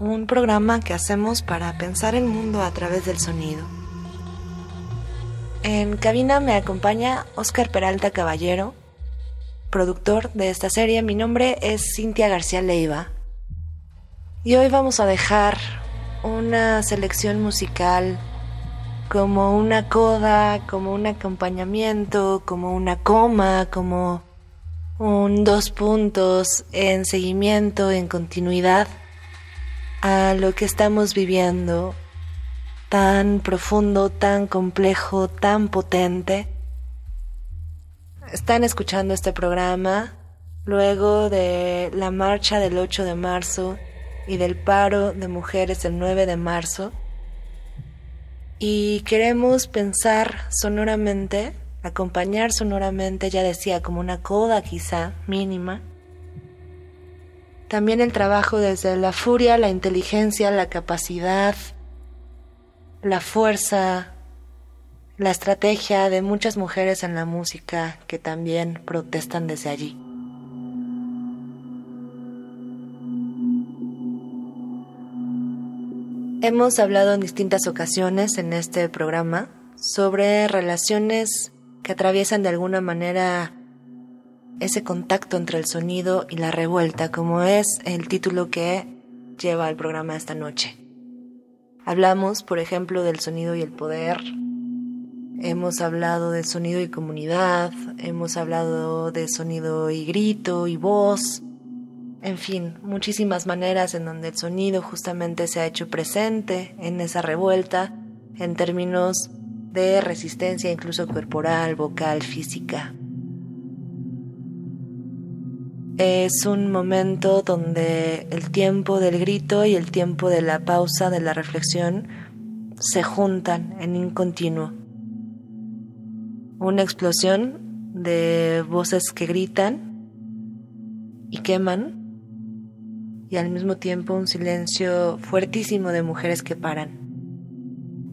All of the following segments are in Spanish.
un programa que hacemos para pensar el mundo a través del sonido. En cabina me acompaña Oscar Peralta Caballero, productor de esta serie. Mi nombre es Cintia García Leiva y hoy vamos a dejar una selección musical como una coda, como un acompañamiento, como una coma, como un dos puntos en seguimiento, en continuidad a lo que estamos viviendo tan profundo, tan complejo, tan potente. Están escuchando este programa luego de la marcha del 8 de marzo y del paro de mujeres el 9 de marzo y queremos pensar sonoramente, acompañar sonoramente, ya decía, como una coda quizá mínima. También el trabajo desde la furia, la inteligencia, la capacidad, la fuerza, la estrategia de muchas mujeres en la música que también protestan desde allí. Hemos hablado en distintas ocasiones en este programa sobre relaciones que atraviesan de alguna manera ese contacto entre el sonido y la revuelta, como es el título que lleva el programa esta noche. Hablamos, por ejemplo, del sonido y el poder, hemos hablado del sonido y comunidad, hemos hablado de sonido y grito y voz, en fin, muchísimas maneras en donde el sonido justamente se ha hecho presente en esa revuelta en términos de resistencia incluso corporal, vocal, física. Es un momento donde el tiempo del grito y el tiempo de la pausa, de la reflexión, se juntan en un continuo. Una explosión de voces que gritan y queman y al mismo tiempo un silencio fuertísimo de mujeres que paran.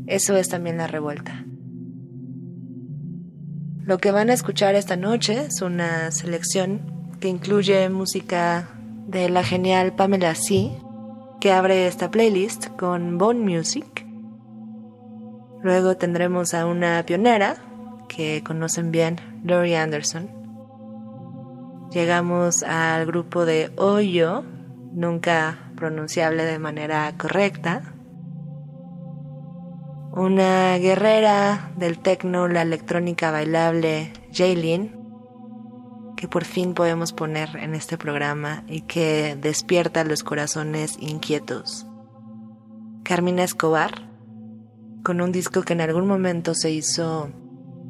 Eso es también la revuelta. Lo que van a escuchar esta noche es una selección que incluye música de la genial Pamela C, que abre esta playlist con Bone Music. Luego tendremos a una pionera que conocen bien, Laurie Anderson. Llegamos al grupo de Oyo, nunca pronunciable de manera correcta. Una guerrera del techno, la electrónica bailable, Jaylin, que por fin podemos poner en este programa y que despierta los corazones inquietos. Carmina Escobar, con un disco que en algún momento se hizo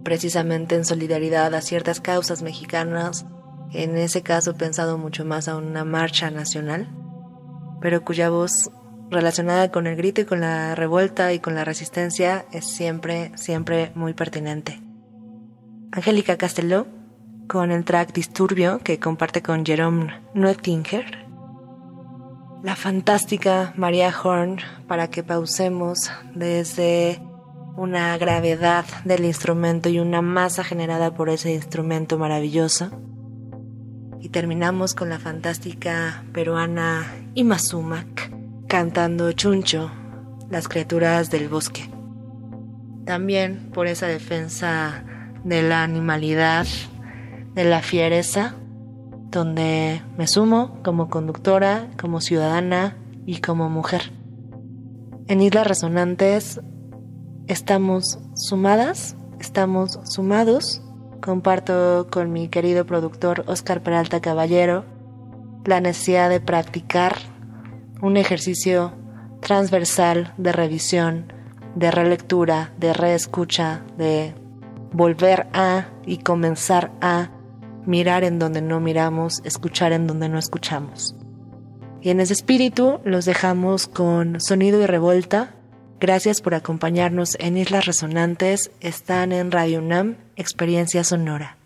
precisamente en solidaridad a ciertas causas mexicanas en ese caso pensado mucho más a una marcha nacional, pero cuya voz relacionada con el grito y con la revuelta y con la resistencia es siempre, siempre muy pertinente. Angélica Castelló, con el track Disturbio que comparte con Jerome Noettinger. La fantástica María Horn, para que pausemos desde una gravedad del instrumento y una masa generada por ese instrumento maravilloso y terminamos con la fantástica peruana Imasumak cantando Chuncho, las criaturas del bosque. También por esa defensa de la animalidad, de la fiereza, donde me sumo como conductora, como ciudadana y como mujer. En Islas Resonantes estamos sumadas, estamos sumados comparto con mi querido productor Oscar Peralta Caballero la necesidad de practicar un ejercicio transversal de revisión, de relectura, de reescucha, de volver a y comenzar a mirar en donde no miramos, escuchar en donde no escuchamos. Y en ese espíritu los dejamos con Sonido y Revuelta, Gracias por acompañarnos en Islas Resonantes. Están en Radio UNAM, Experiencia Sonora.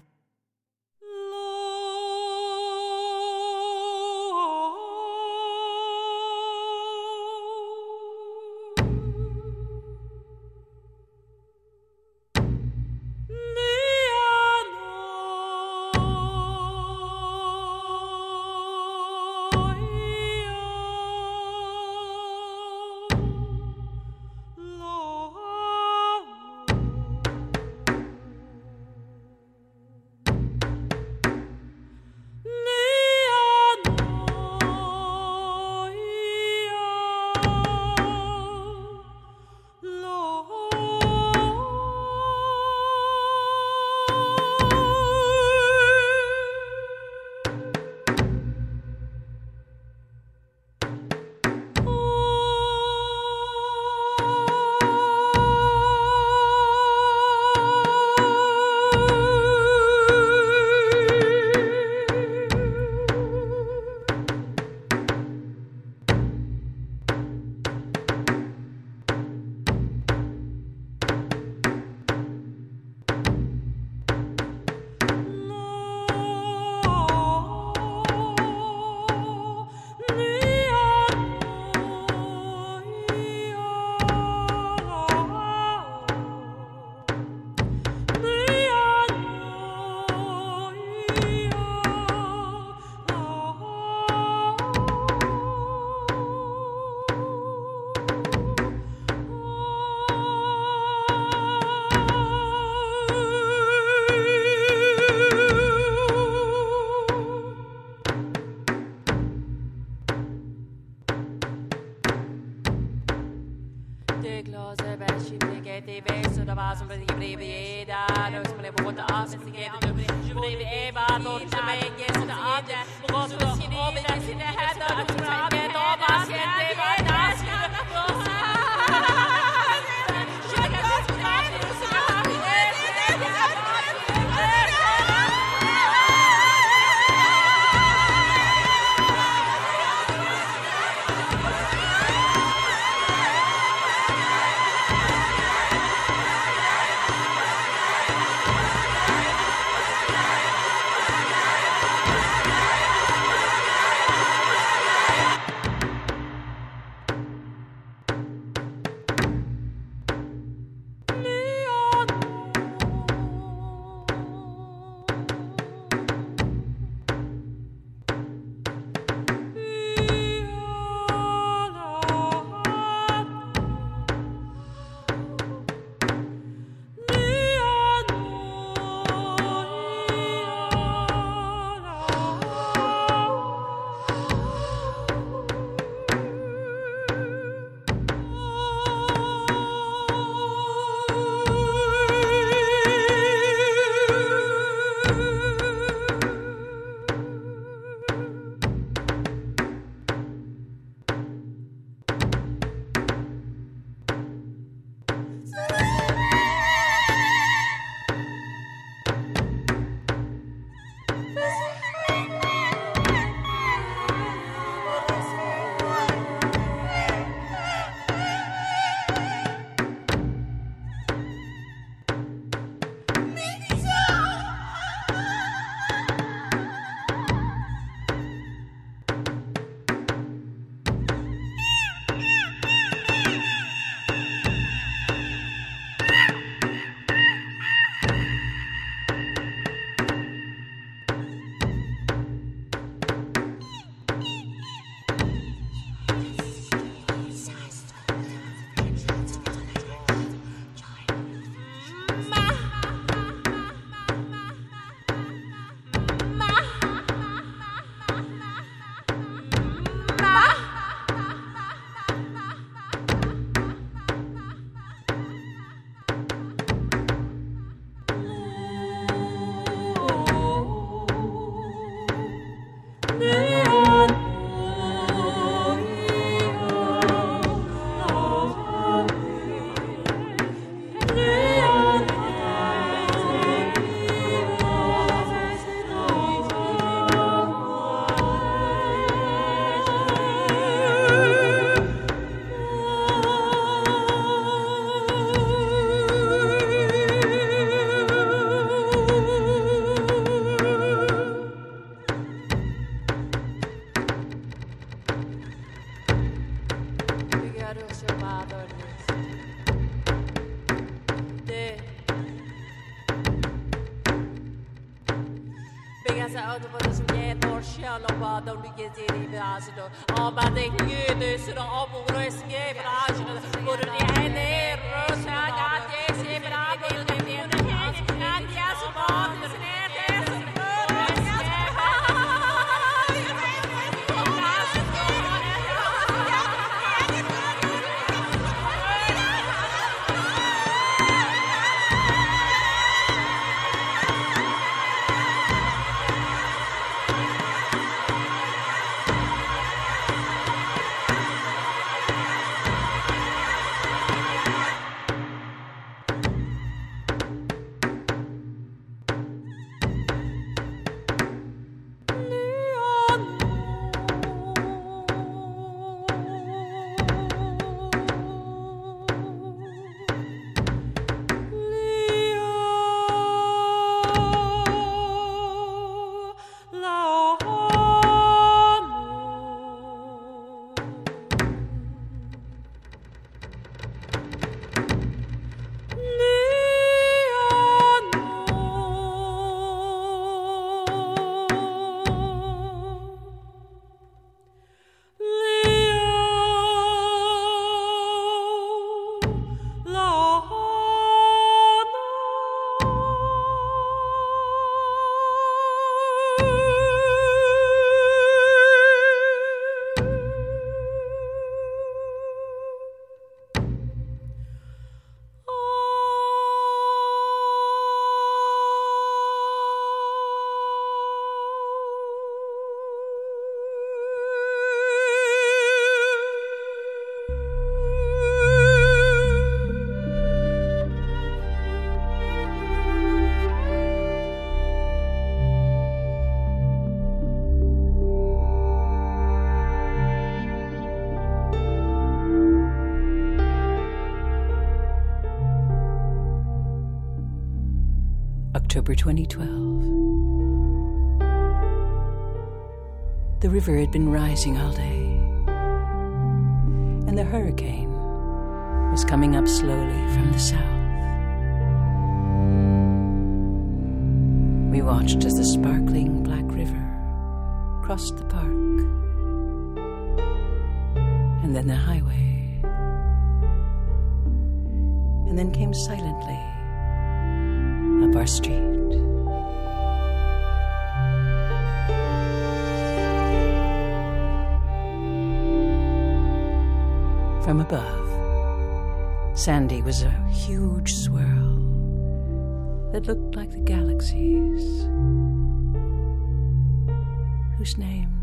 October 2012. The river had been rising all day, and the hurricane was coming up slowly from the south. We watched as the sparkling black river crossed the park, and then the highway, and then came silently our street. From above, Sandy was a huge swirl that looked like the galaxies, whose names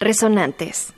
Resonantes.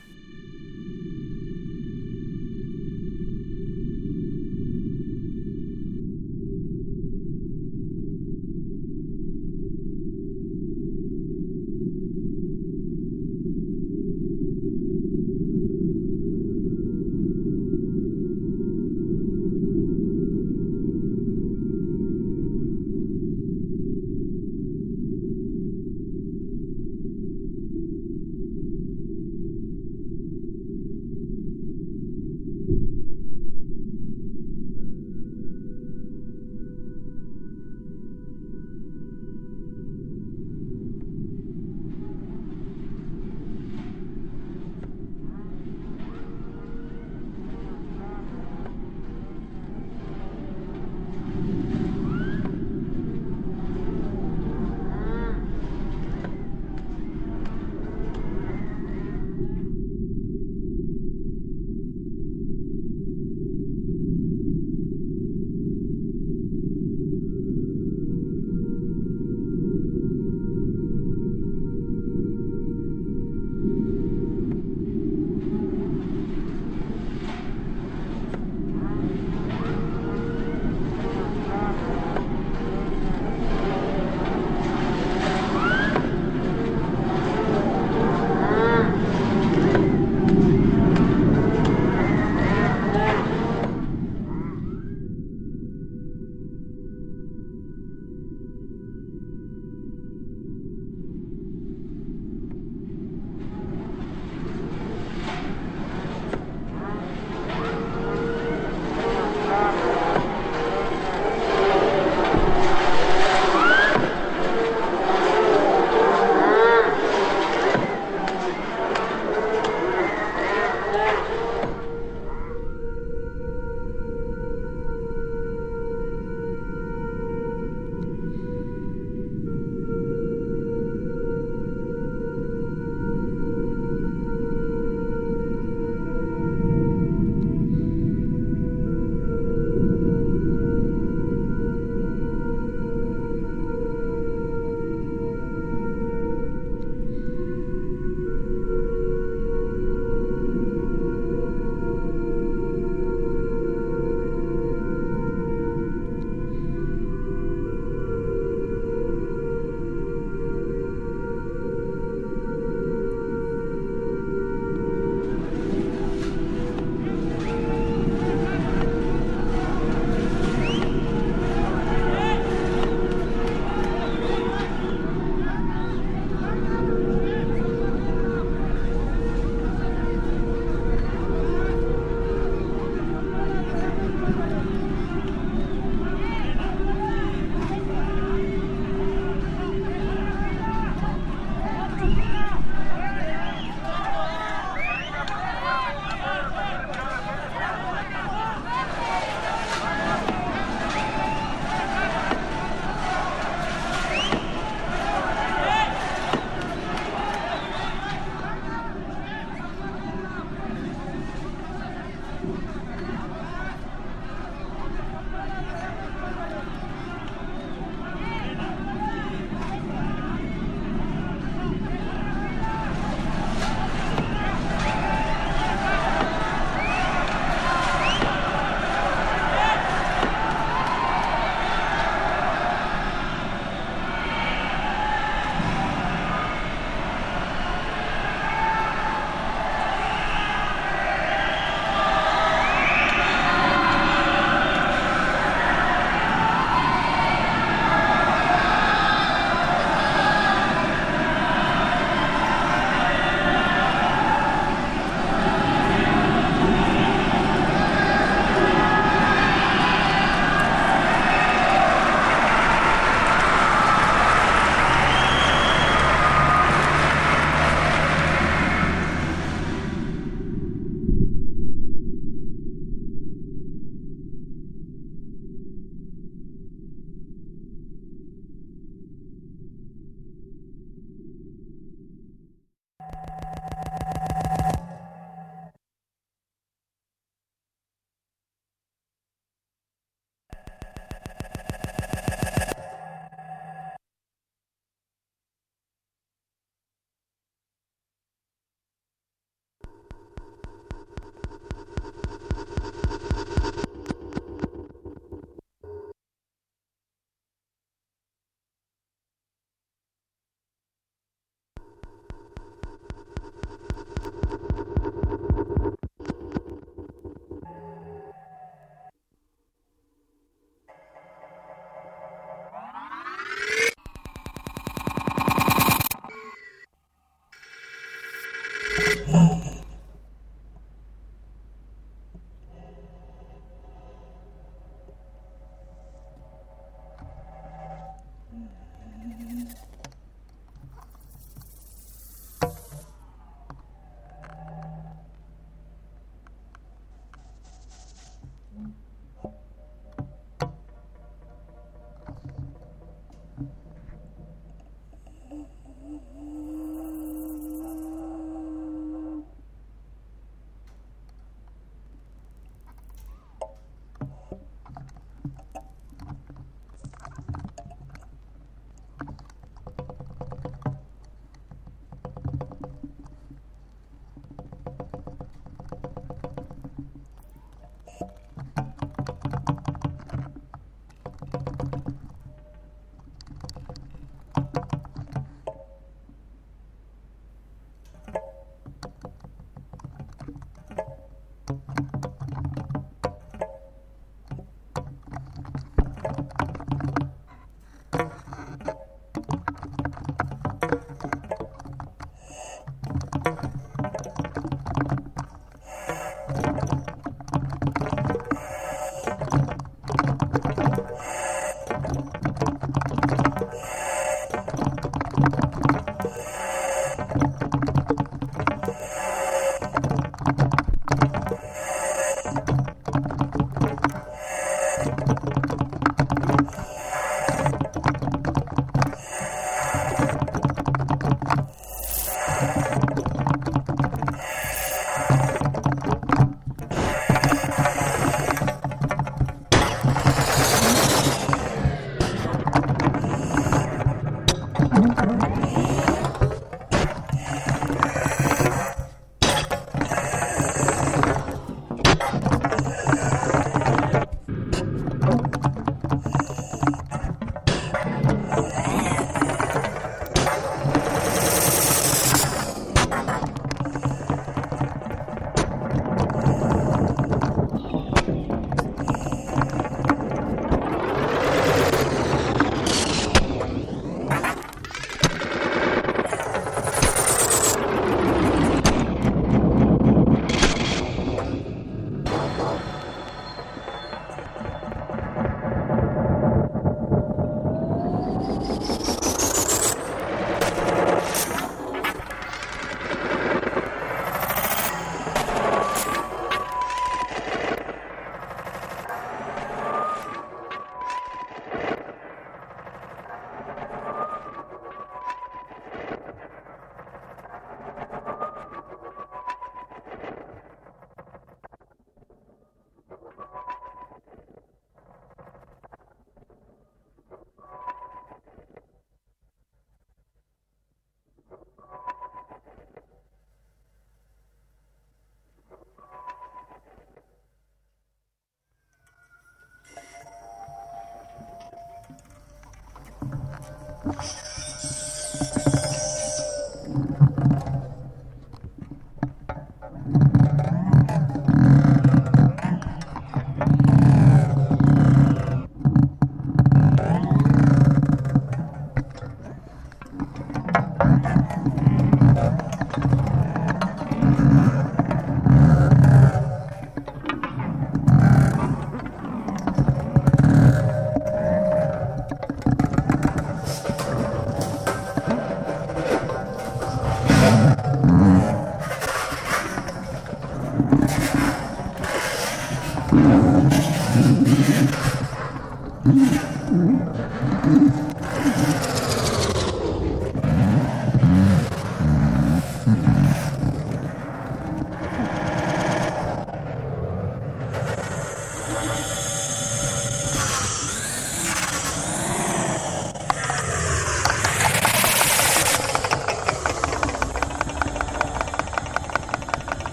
Mm-hmm.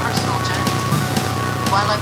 Personal journey. While I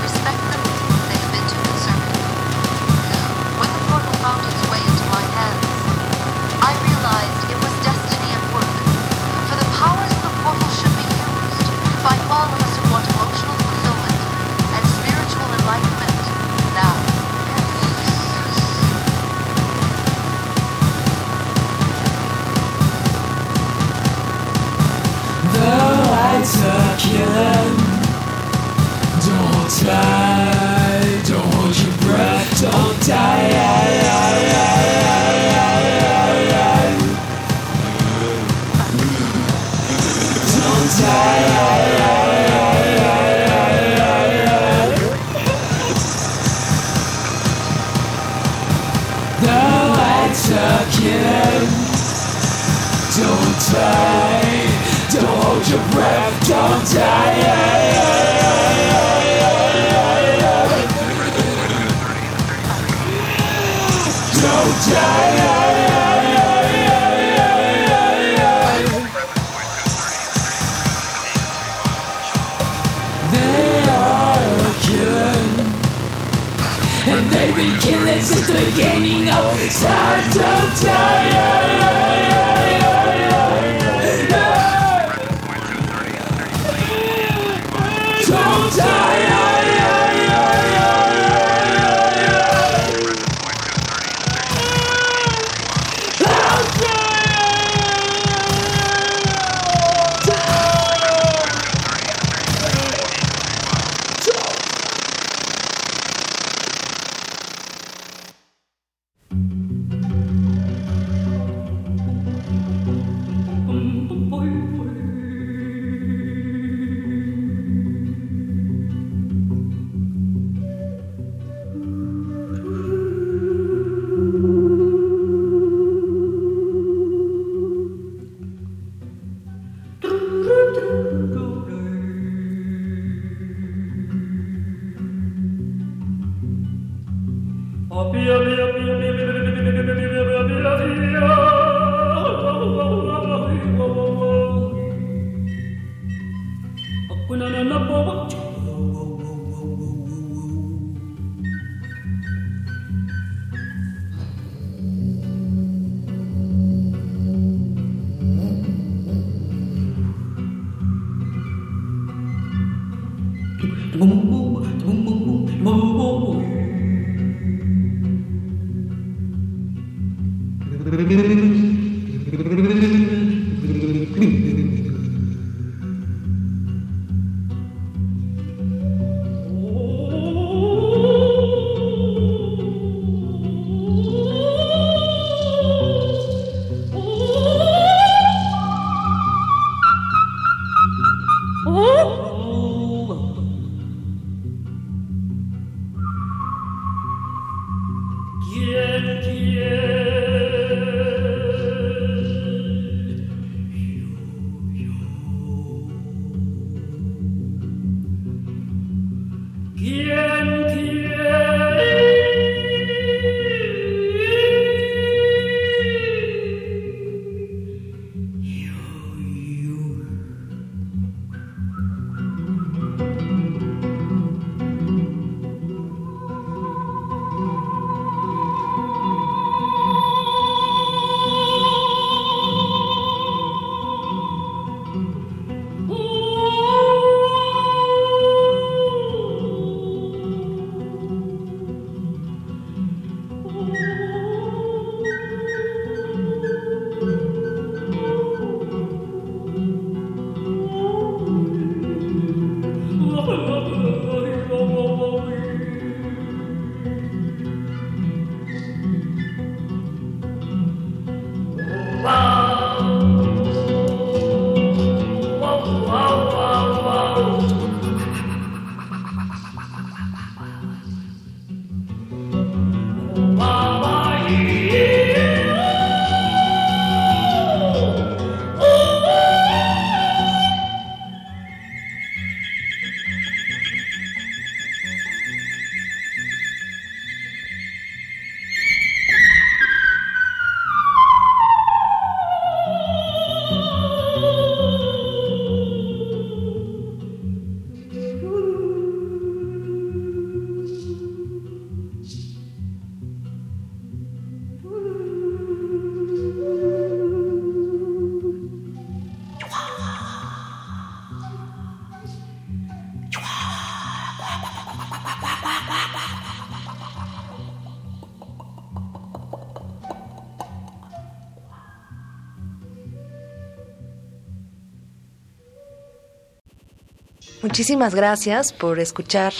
Muchísimas gracias por escuchar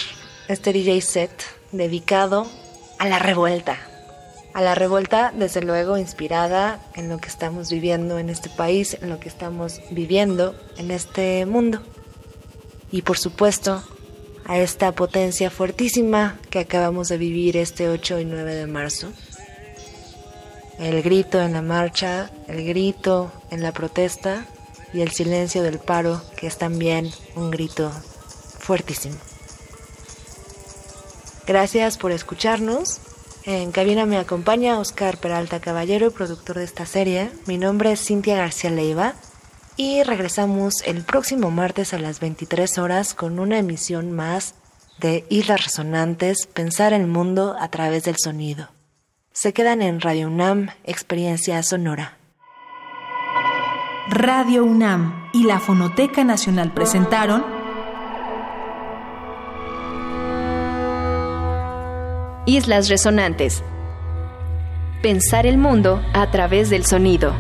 este DJ set dedicado a la revuelta. A la revuelta, desde luego, inspirada en lo que estamos viviendo en este país, en lo que estamos viviendo en este mundo. Y por supuesto, a esta potencia fuertísima que acabamos de vivir este 8 y 9 de marzo. El grito en la marcha, el grito en la protesta y el silencio del paro, que es también un grito fuertísimo. Gracias por escucharnos. En cabina me acompaña Oscar Peralta Caballero, productor de esta serie. Mi nombre es Cintia García Leiva y regresamos el próximo martes a las 23 horas con una emisión más de Islas Resonantes, Pensar el Mundo a través del sonido. Se quedan en Radio UNAM, Experiencia Sonora. Radio UNAM y la Fonoteca Nacional presentaron Islas Resonantes. Pensar el mundo a través del sonido.